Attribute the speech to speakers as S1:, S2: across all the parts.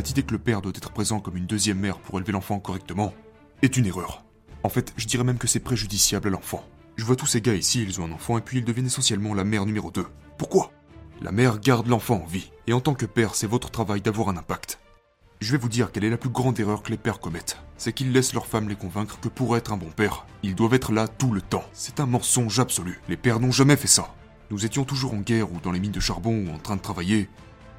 S1: Cette idée que le père doit être présent comme une deuxième mère pour élever l'enfant correctement est une erreur. En fait, je dirais même que c'est préjudiciable à l'enfant. Je vois tous ces gars ici, ils ont un enfant et puis ils deviennent essentiellement la mère numéro 2. Pourquoi? La mère garde l'enfant en vie, et en tant que père, c'est votre travail d'avoir un impact. Je vais vous dire quelle est la plus grande erreur que les pères commettent. C'est qu'ils laissent leurs femmes les convaincre que pour être un bon père, ils doivent être là tout le temps. C'est un mensonge absolu. Les pères n'ont jamais fait ça. Nous étions toujours en guerre ou dans les mines de charbon ou en train de travailler.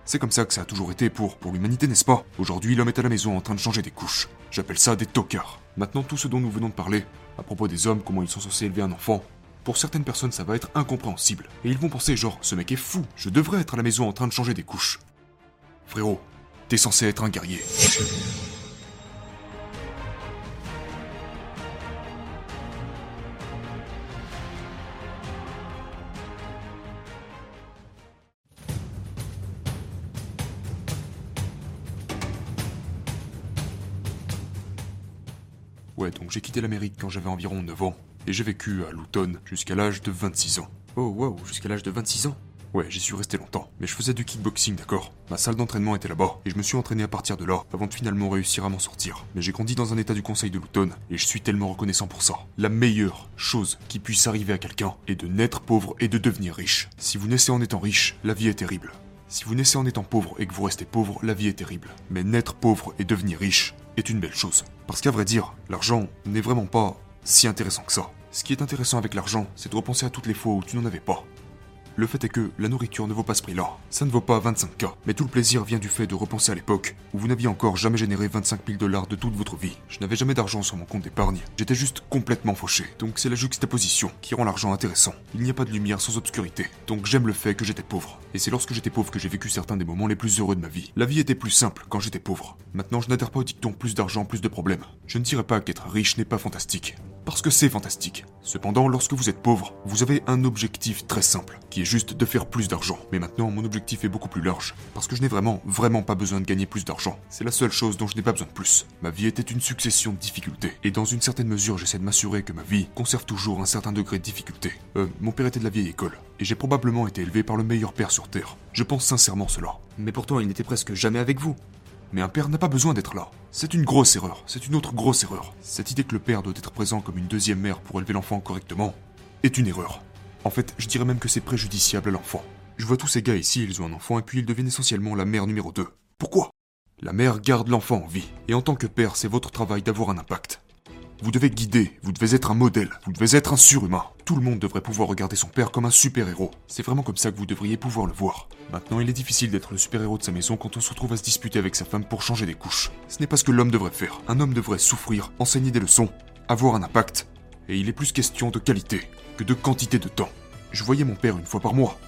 S1: C'est comme ça que ça a toujours été pour, l'humanité, n'est-ce pas? Aujourd'hui, l'homme est à la maison en train de changer des couches. J'appelle ça des tocards. Maintenant, tout ce dont nous venons de parler, à propos des hommes, comment ils sont censés élever un enfant, pour certaines personnes, ça va être incompréhensible. Et ils vont penser genre, ce mec est fou, je devrais être à la maison en train de changer des couches. Frérot, t'es censé être un guerrier. Ouais, donc j'ai quitté l'Amérique quand j'avais environ 9 ans, et j'ai vécu à Luton jusqu'à l'âge de 26 ans.
S2: Oh wow, jusqu'à l'âge de 26 ans?
S1: Ouais, j'y suis resté longtemps, mais je faisais du kickboxing, d'accord Ma salle d'entraînement était là-bas, et je me suis entraîné à partir de là, avant de finalement réussir à m'en sortir. Mais j'ai grandi dans un état du conseil de Luton, et je suis tellement reconnaissant pour ça. La meilleure chose qui puisse arriver à quelqu'un est de naître pauvre et de devenir riche. Si vous naissez en étant riche, la vie est terrible. Si vous naissez en étant pauvre et que vous restez pauvre, la vie est terrible. Mais naître pauvre et devenir riche est une belle chose. Parce qu'à vrai dire, l'argent n'est vraiment pas si intéressant que ça. Ce qui est intéressant avec l'argent, c'est de repenser à toutes les fois où tu n'en avais pas. Le fait est que la nourriture ne vaut pas ce prix-là. Ça ne vaut pas 25K. Mais tout le plaisir vient du fait de repenser à l'époque où vous n'aviez encore jamais généré 25 000 dollars de toute votre vie. Je n'avais jamais d'argent sur mon compte d'épargne. J'étais juste complètement fauché. Donc c'est la juxtaposition qui rend l'argent intéressant. Il n'y a pas de lumière sans obscurité. Donc j'aime le fait que j'étais pauvre. Et c'est lorsque j'étais pauvre que j'ai vécu certains des moments les plus heureux de ma vie. La vie était plus simple quand j'étais pauvre. Maintenant je n'adhère pas au dicton plus d'argent, plus de problèmes. Je ne dirais pas qu'être riche n'est pas fantastique. Parce que c'est fantastique. Cependant, lorsque vous êtes pauvre, vous avez un objectif très simple, qui est juste de faire plus d'argent. Mais maintenant, mon objectif est beaucoup plus large, parce que je n'ai vraiment, vraiment pas besoin de gagner plus d'argent. C'est la seule chose dont je n'ai pas besoin de plus. Ma vie était une succession de difficultés, et dans une certaine mesure, j'essaie de m'assurer que ma vie conserve toujours un certain degré de difficulté. Euh, mon père était de la vieille école, et j'ai probablement été élevé par le meilleur père sur Terre. Je pense sincèrement cela.
S2: Mais pourtant, il n'était presque jamais avec vous.
S1: Mais un père n'a pas besoin d'être là. C'est une grosse erreur, c'est une autre grosse erreur. Cette idée que le père doit être présent comme une deuxième mère pour élever l'enfant correctement est une erreur. En fait, je dirais même que c'est préjudiciable à l'enfant. Je vois tous ces gars ici, ils ont un enfant et puis ils deviennent essentiellement la mère numéro 2. Pourquoi? La mère garde l'enfant en vie, et en tant que père, c'est votre travail d'avoir un impact. Vous devez guider, vous devez être un modèle, vous devez être un surhumain. Tout le monde devrait pouvoir regarder son père comme un super-héros. C'est vraiment comme ça que vous devriez pouvoir le voir. Maintenant, il est difficile d'être le super-héros de sa maison quand on se retrouve à se disputer avec sa femme pour changer des couches. Ce n'est pas ce que l'homme devrait faire. Un homme devrait souffrir, enseigner des leçons, avoir un impact. Et il est plus question de qualité que de quantité de temps. Je voyais mon père une fois par mois.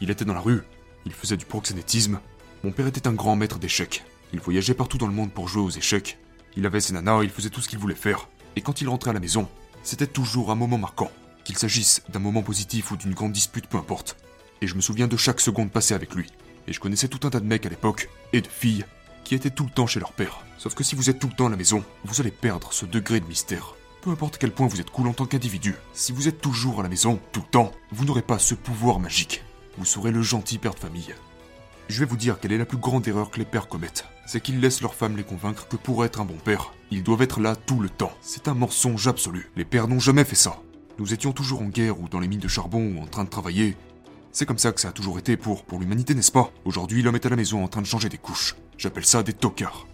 S1: Il était dans la rue, il faisait du proxénétisme. Mon père était un grand maître d'échecs. Il voyageait partout dans le monde pour jouer aux échecs. Il avait ses nanas, il faisait tout ce qu'il voulait faire. Et quand il rentrait à la maison, c'était toujours un moment marquant. Qu'il s'agisse d'un moment positif ou d'une grande dispute, peu importe. Et je me souviens de chaque seconde passée avec lui. Et je connaissais tout un tas de mecs à l'époque, et de filles, qui étaient tout le temps chez leur père. Sauf que si vous êtes tout le temps à la maison, vous allez perdre ce degré de mystère. Peu importe quel point vous êtes cool en tant qu'individu, si vous êtes toujours à la maison, tout le temps, vous n'aurez pas ce pouvoir magique. Vous serez le gentil père de famille. Je vais vous dire quelle est la plus grande erreur que les pères commettent. C'est qu'ils laissent leurs femmes les convaincre que pour être un bon père, ils doivent être là tout le temps. C'est un mensonge absolu. Les pères n'ont jamais fait ça. Nous étions toujours en guerre ou dans les mines de charbon ou en train de travailler. C'est comme ça que ça a toujours été pour, l'humanité, n'est-ce pas? Aujourd'hui, l'homme est à la maison en train de changer des couches. J'appelle ça des tocards.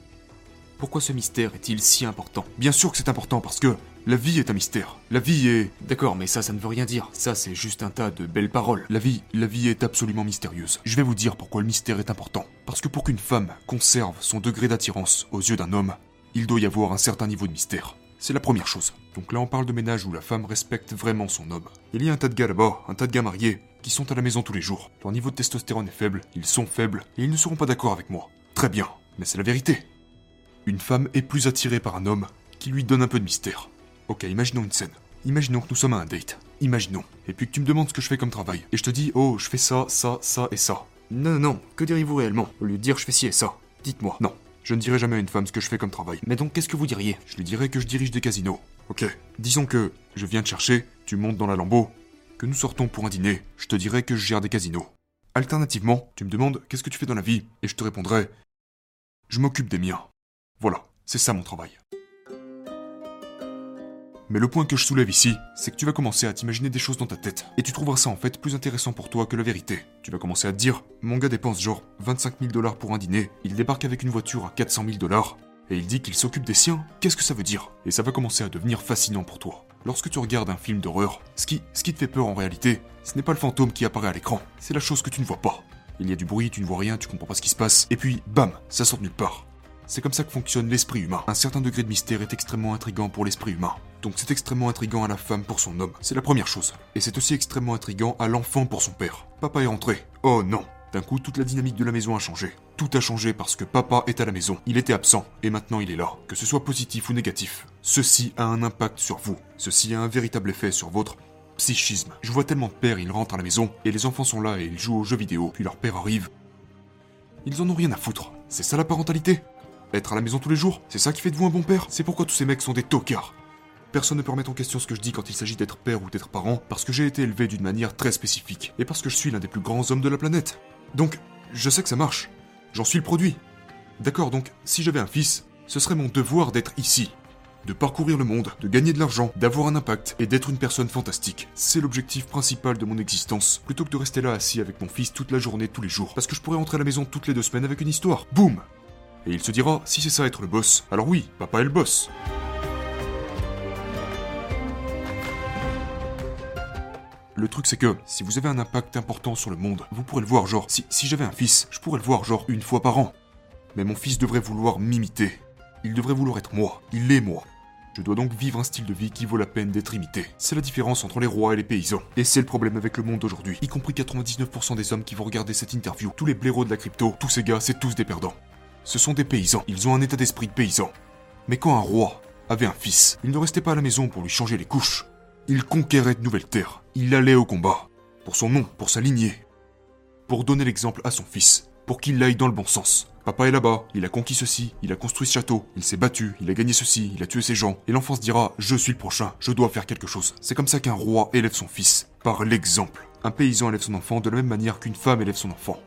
S2: Pourquoi ce mystère est-il si important?
S1: Bien sûr que c'est important parce que la vie est un mystère. La vie est...
S2: D'accord, mais ça, ça ne veut rien dire. Ça, c'est juste un tas de belles paroles.
S1: La vie, la vie est absolument mystérieuse. Je vais vous dire pourquoi le mystère est important. Parce que pour qu'une femme conserve son degré d'attirance aux yeux d'un homme, il doit y avoir un certain niveau de mystère. C'est la première chose. Donc là, on parle de ménage où la femme respecte vraiment son homme. Il y a un tas de gars là-bas, un tas de gars mariés, qui sont à la maison tous les jours. Leur niveau de testostérone est faible, ils sont faibles, et ils ne seront pas d'accord avec moi. Très bien, mais c'est la vérité. Une femme est plus attirée par un homme qui lui donne un peu de mystère. Ok, imaginons une scène. Imaginons que nous sommes à un date. Imaginons. Et puis que tu me demandes ce que je fais comme travail. Et je te dis, oh, je fais ça, ça, ça et ça.
S2: Non, non, non, que diriez-vous réellement? Au lieu de dire je fais ci et ça, dites-moi.
S1: Non, je ne dirai jamais à une femme ce que je fais comme travail.
S2: Mais donc qu'est-ce que vous diriez?
S1: Je lui dirais que je dirige des casinos. Ok, disons que je viens te chercher, tu montes dans la lambeau, que nous sortons pour un dîner, je te dirais que je gère des casinos. Alternativement, tu me demandes qu'est-ce que tu fais dans la vie, et je te répondrai Je m'occupe des miens. Voilà, c'est ça mon travail. Mais le point que je soulève ici, c'est que tu vas commencer à t'imaginer des choses dans ta tête. Et tu trouveras ça en fait plus intéressant pour toi que la vérité. Tu vas commencer à te dire, mon gars dépense genre 25 000 dollars pour un dîner, il débarque avec une voiture à 400 000 dollars, et il dit qu'il s'occupe des siens, qu'est-ce que ça veut dire? Et ça va commencer à devenir fascinant pour toi. Lorsque tu regardes un film d'horreur, ce qui, ce qui te fait peur en réalité, ce n'est pas le fantôme qui apparaît à l'écran, c'est la chose que tu ne vois pas. Il y a du bruit, tu ne vois rien, tu comprends pas ce qui se passe, et puis bam, ça sort de nulle part. C'est comme ça que fonctionne l'esprit humain. Un certain degré de mystère est extrêmement intrigant pour l'esprit humain. Donc c'est extrêmement intrigant à la femme pour son homme. C'est la première chose. Et c'est aussi extrêmement intrigant à l'enfant pour son père. Papa est rentré. Oh non. D'un coup, toute la dynamique de la maison a changé. Tout a changé parce que papa est à la maison. Il était absent et maintenant il est là. Que ce soit positif ou négatif. Ceci a un impact sur vous. Ceci a un véritable effet sur votre psychisme. Je vois tellement de pères, ils rentrent à la maison et les enfants sont là et ils jouent aux jeux vidéo. Puis leur père arrive. Ils en ont rien à foutre. C'est ça la parentalité? Être à la maison tous les jours, c'est ça qui fait de vous un bon père C'est pourquoi tous ces mecs sont des tocards. Personne ne peut remettre en question ce que je dis quand il s'agit d'être père ou d'être parent, parce que j'ai été élevé d'une manière très spécifique, et parce que je suis l'un des plus grands hommes de la planète. Donc, je sais que ça marche. J'en suis le produit. D'accord, donc, si j'avais un fils, ce serait mon devoir d'être ici. De parcourir le monde, de gagner de l'argent, d'avoir un impact et d'être une personne fantastique. C'est l'objectif principal de mon existence, plutôt que de rester là assis avec mon fils toute la journée, tous les jours. Parce que je pourrais rentrer à la maison toutes les deux semaines avec une histoire. Boum et il se dira, si c'est ça être le boss, alors oui, papa est le boss. Le truc c'est que, si vous avez un impact important sur le monde, vous pourrez le voir genre, si, j'avais un fils, je pourrais le voir genre une fois par an. Mais mon fils devrait vouloir m'imiter. Il devrait vouloir être moi. Il est moi. Je dois donc vivre un style de vie qui vaut la peine d'être imité. C'est la différence entre les rois et les paysans. Et c'est le problème avec le monde aujourd'hui, y compris 99% des hommes qui vont regarder cette interview. Tous les blaireaux de la crypto, tous ces gars, c'est tous des perdants. Ce sont des paysans, ils ont un état d'esprit de paysan. Mais quand un roi avait un fils, il ne restait pas à la maison pour lui changer les couches. Il conquérait de nouvelles terres, il allait au combat, pour son nom, pour sa lignée, pour donner l'exemple à son fils, pour qu'il aille dans le bon sens. Papa est là-bas, il a conquis ceci, il a construit ce château, il s'est battu, il a gagné ceci, il a tué ses gens, et l'enfant se dira Je suis le prochain, je dois faire quelque chose. C'est comme ça qu'un roi élève son fils, par l'exemple. Un paysan élève son enfant de la même manière qu'une femme élève son enfant.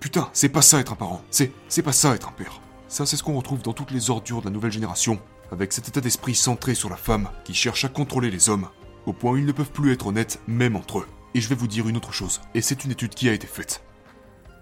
S1: Putain, c'est pas ça être un parent. C'est, c'est pas ça être un père. Ça, c'est ce qu'on retrouve dans toutes les ordures de la nouvelle génération, avec cet état d'esprit centré sur la femme, qui cherche à contrôler les hommes, au point où ils ne peuvent plus être honnêtes, même entre eux. Et je vais vous dire une autre chose, et c'est une étude qui a été faite.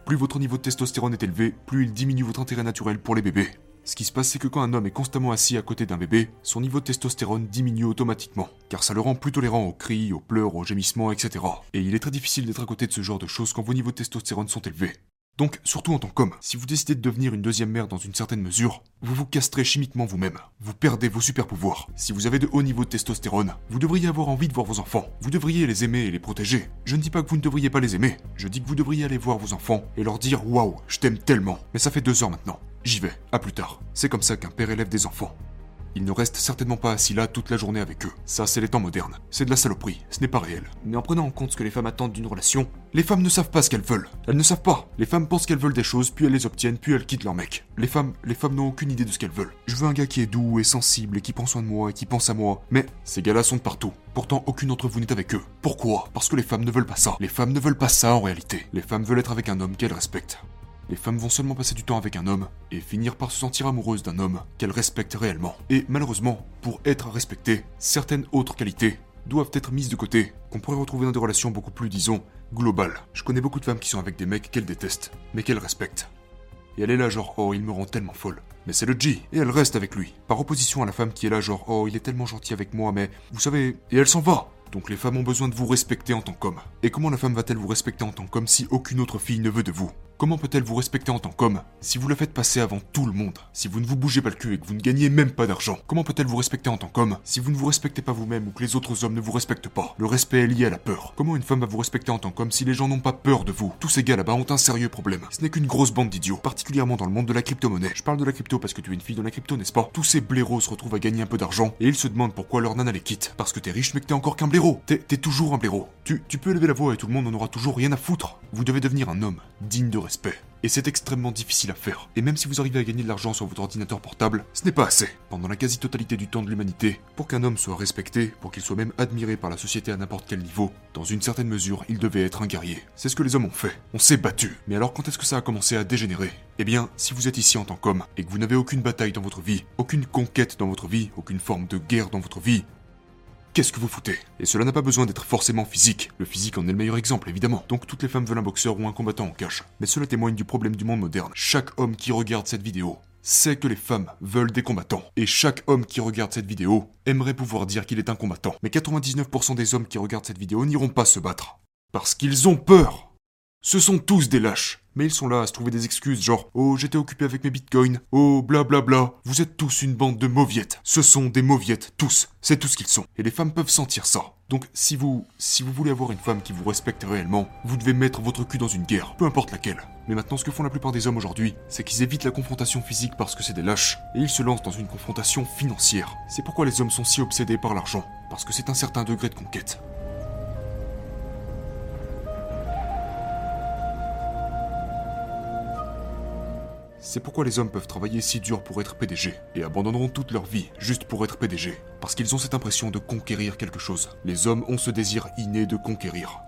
S1: Plus votre niveau de testostérone est élevé, plus il diminue votre intérêt naturel pour les bébés. Ce qui se passe, c'est que quand un homme est constamment assis à côté d'un bébé, son niveau de testostérone diminue automatiquement, car ça le rend plus tolérant aux cris, aux pleurs, aux gémissements, etc. Et il est très difficile d'être à côté de ce genre de choses quand vos niveaux de testostérone sont élevés. Donc, surtout en tant qu'homme, si vous décidez de devenir une deuxième mère dans une certaine mesure, vous vous castrez chimiquement vous-même. Vous perdez vos super pouvoirs. Si vous avez de hauts niveaux de testostérone, vous devriez avoir envie de voir vos enfants. Vous devriez les aimer et les protéger. Je ne dis pas que vous ne devriez pas les aimer. Je dis que vous devriez aller voir vos enfants et leur dire waouh, je t'aime tellement. Mais ça fait deux heures maintenant. J'y vais. À plus tard. C'est comme ça qu'un père élève des enfants. Il ne reste certainement pas assis là toute la journée avec eux. Ça, c'est les temps modernes. C'est de la saloperie, ce n'est pas réel. Mais en prenant en compte ce que les femmes attendent d'une relation, les femmes ne savent pas ce qu'elles veulent. Elles ne savent pas. Les femmes pensent qu'elles veulent des choses, puis elles les obtiennent, puis elles quittent leur mec. Les femmes, les femmes n'ont aucune idée de ce qu'elles veulent. Je veux un gars qui est doux et sensible et qui prend soin de moi et qui pense à moi. Mais ces gars-là sont de partout. Pourtant, aucune d'entre vous n'est avec eux. Pourquoi? Parce que les femmes ne veulent pas ça. Les femmes ne veulent pas ça en réalité. Les femmes veulent être avec un homme qu'elles respectent les femmes vont seulement passer du temps avec un homme et finir par se sentir amoureuses d'un homme qu'elles respectent réellement. Et malheureusement, pour être respectées, certaines autres qualités doivent être mises de côté, qu'on pourrait retrouver dans des relations beaucoup plus, disons, globales. Je connais beaucoup de femmes qui sont avec des mecs qu'elles détestent, mais qu'elles respectent. Et elle est là genre, oh, il me rend tellement folle. Mais c'est le G, et elle reste avec lui. Par opposition à la femme qui est là genre, oh, il est tellement gentil avec moi, mais vous savez, et elle s'en va. Donc les femmes ont besoin de vous respecter en tant qu'homme. Et comment la femme va-t-elle vous respecter en tant qu'homme si aucune autre fille ne veut de vous? Comment peut-elle vous respecter en tant qu'homme si vous la faites passer avant tout le monde Si vous ne vous bougez pas le cul et que vous ne gagnez même pas d'argent? Comment peut-elle vous respecter en tant qu'homme si vous ne vous respectez pas vous-même ou que les autres hommes ne vous respectent pas? Le respect est lié à la peur. Comment une femme va vous respecter en tant qu'homme si les gens n'ont pas peur de vous? Tous ces gars là-bas ont un sérieux problème. Ce n'est qu'une grosse bande d'idiots, particulièrement dans le monde de la crypto-monnaie. Je parle de la crypto parce que tu es une fille dans la crypto, n'est-ce pas? Tous ces blaireaux se retrouvent à gagner un peu d'argent et ils se demandent pourquoi leur nana les quitte. Parce que t'es riche mais que t'es encore qu'un blaireau. T'es, toujours un blaireau. Tu, peux élever la voix et tout le monde n'en aura toujours rien à foutre. Vous devez devenir un homme digne de respect. Et c'est extrêmement difficile à faire. Et même si vous arrivez à gagner de l'argent sur votre ordinateur portable, ce n'est pas assez. Pendant la quasi-totalité du temps de l'humanité, pour qu'un homme soit respecté, pour qu'il soit même admiré par la société à n'importe quel niveau, dans une certaine mesure, il devait être un guerrier. C'est ce que les hommes ont fait. On s'est battu. Mais alors quand est-ce que ça a commencé à dégénérer? Eh bien, si vous êtes ici en tant qu'homme, et que vous n'avez aucune bataille dans votre vie, aucune conquête dans votre vie, aucune forme de guerre dans votre vie, Qu'est-ce que vous foutez? Et cela n'a pas besoin d'être forcément physique. Le physique en est le meilleur exemple, évidemment. Donc toutes les femmes veulent un boxeur ou un combattant en cache. Mais cela témoigne du problème du monde moderne. Chaque homme qui regarde cette vidéo sait que les femmes veulent des combattants. Et chaque homme qui regarde cette vidéo aimerait pouvoir dire qu'il est un combattant. Mais 99% des hommes qui regardent cette vidéo n'iront pas se battre. Parce qu'ils ont peur. Ce sont tous des lâches. Mais ils sont là à se trouver des excuses genre Oh j'étais occupé avec mes bitcoins, oh blablabla. Bla bla. Vous êtes tous une bande de mauviettes. Ce sont des mauviettes, tous. C'est tout ce qu'ils sont. Et les femmes peuvent sentir ça. Donc si vous si vous voulez avoir une femme qui vous respecte réellement, vous devez mettre votre cul dans une guerre, peu importe laquelle. Mais maintenant ce que font la plupart des hommes aujourd'hui, c'est qu'ils évitent la confrontation physique parce que c'est des lâches, et ils se lancent dans une confrontation financière. C'est pourquoi les hommes sont si obsédés par l'argent, parce que c'est un certain degré de conquête. C'est pourquoi les hommes peuvent travailler si dur pour être PDG et abandonneront toute leur vie juste pour être PDG. Parce qu'ils ont cette impression de conquérir quelque chose. Les hommes ont ce désir inné de conquérir.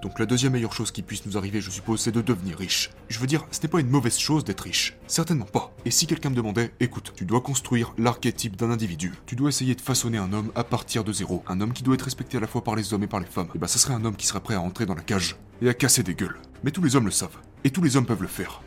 S1: Donc la deuxième meilleure chose qui puisse nous arriver, je suppose, c'est de devenir riche. Je veux dire, ce n'est pas une mauvaise chose d'être riche. Certainement pas. Et si quelqu'un me demandait, écoute, tu dois construire l'archétype d'un individu. Tu dois essayer de façonner un homme à partir de zéro. Un homme qui doit être respecté à la fois par les hommes et par les femmes. Et bah ça serait un homme qui serait prêt à entrer dans la cage et à casser des gueules. Mais tous les hommes le savent. Et tous les hommes peuvent le faire.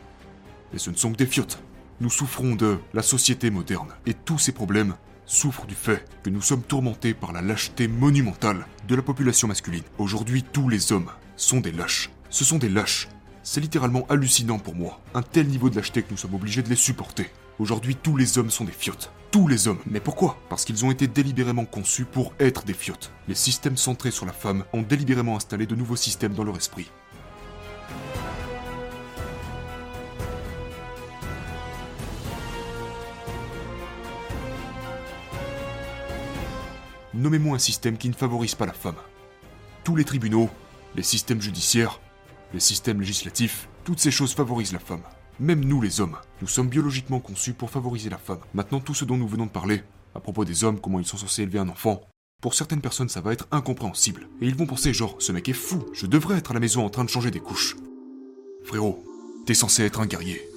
S1: Mais ce ne sont que des fiottes. Nous souffrons de la société moderne. Et tous ces problèmes souffrent du fait que nous sommes tourmentés par la lâcheté monumentale de la population masculine. Aujourd'hui, tous les hommes sont des lâches. Ce sont des lâches. C'est littéralement hallucinant pour moi. Un tel niveau de lâcheté que nous sommes obligés de les supporter. Aujourd'hui, tous les hommes sont des fiottes. Tous les hommes. Mais pourquoi? Parce qu'ils ont été délibérément conçus pour être des fiottes. Les systèmes centrés sur la femme ont délibérément installé de nouveaux systèmes dans leur esprit. Nommez-moi un système qui ne favorise pas la femme. Tous les tribunaux, les systèmes judiciaires, les systèmes législatifs, toutes ces choses favorisent la femme. Même nous les hommes, nous sommes biologiquement conçus pour favoriser la femme. Maintenant tout ce dont nous venons de parler, à propos des hommes, comment ils sont censés élever un enfant, pour certaines personnes ça va être incompréhensible. Et ils vont penser genre, ce mec est fou, je devrais être à la maison en train de changer des couches. Frérot, t'es censé être un guerrier.